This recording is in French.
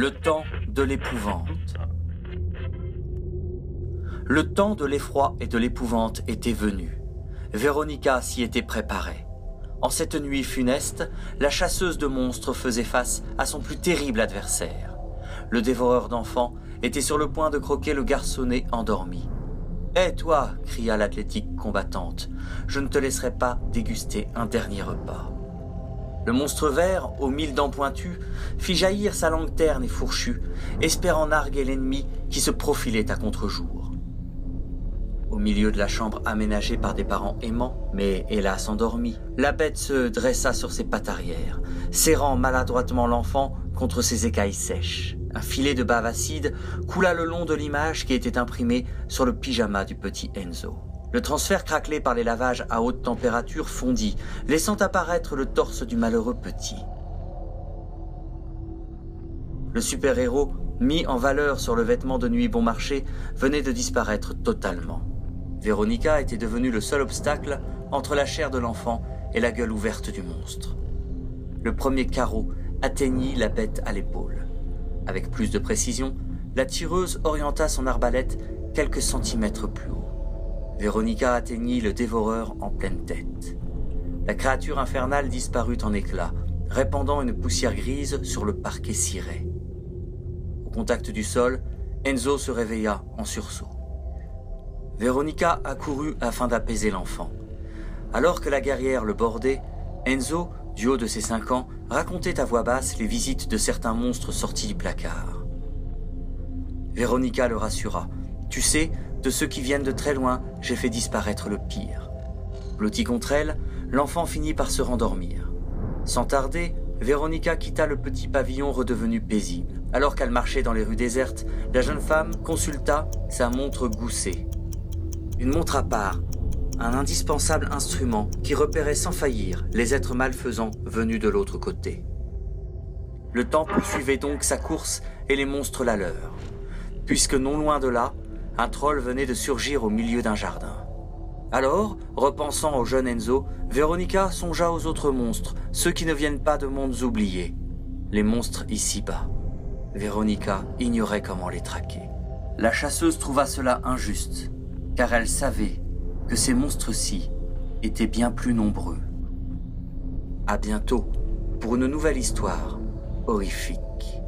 Le temps de l'épouvante. Le temps de l'effroi et de l'épouvante était venu. Véronica s'y était préparée. En cette nuit funeste, la chasseuse de monstres faisait face à son plus terrible adversaire. Le dévoreur d'enfants était sur le point de croquer le garçonnet endormi. Hé toi cria l'athlétique combattante, je ne te laisserai pas déguster un dernier repas. Le monstre vert, aux mille dents pointues, fit jaillir sa langue terne et fourchue, espérant narguer l'ennemi qui se profilait à contre-jour. Au milieu de la chambre aménagée par des parents aimants, mais hélas endormis, la bête se dressa sur ses pattes arrière, serrant maladroitement l'enfant contre ses écailles sèches. Un filet de bave acide coula le long de l'image qui était imprimée sur le pyjama du petit Enzo. Le transfert craquelé par les lavages à haute température fondit, laissant apparaître le torse du malheureux petit. Le super-héros, mis en valeur sur le vêtement de nuit bon marché, venait de disparaître totalement. Véronica était devenue le seul obstacle entre la chair de l'enfant et la gueule ouverte du monstre. Le premier carreau atteignit la bête à l'épaule. Avec plus de précision, la tireuse orienta son arbalète quelques centimètres plus haut. Véronica atteignit le dévoreur en pleine tête. La créature infernale disparut en éclats, répandant une poussière grise sur le parquet ciré. Au contact du sol, Enzo se réveilla en sursaut. Véronica accourut afin d'apaiser l'enfant. Alors que la guerrière le bordait, Enzo, du haut de ses cinq ans, racontait à voix basse les visites de certains monstres sortis du placard. Véronica le rassura. Tu sais, de ceux qui viennent de très loin, j'ai fait disparaître le pire. Blotti contre elle, l'enfant finit par se rendormir. Sans tarder, Véronica quitta le petit pavillon redevenu paisible. Alors qu'elle marchait dans les rues désertes, la jeune femme consulta sa montre goussée. Une montre à part, un indispensable instrument qui repérait sans faillir les êtres malfaisants venus de l'autre côté. Le temps poursuivait donc sa course et les monstres la leur, puisque non loin de là, un troll venait de surgir au milieu d'un jardin. Alors, repensant au jeune Enzo, Véronica songea aux autres monstres, ceux qui ne viennent pas de mondes oubliés. Les monstres ici-bas. Véronica ignorait comment les traquer. La chasseuse trouva cela injuste, car elle savait que ces monstres-ci étaient bien plus nombreux. À bientôt pour une nouvelle histoire horrifique.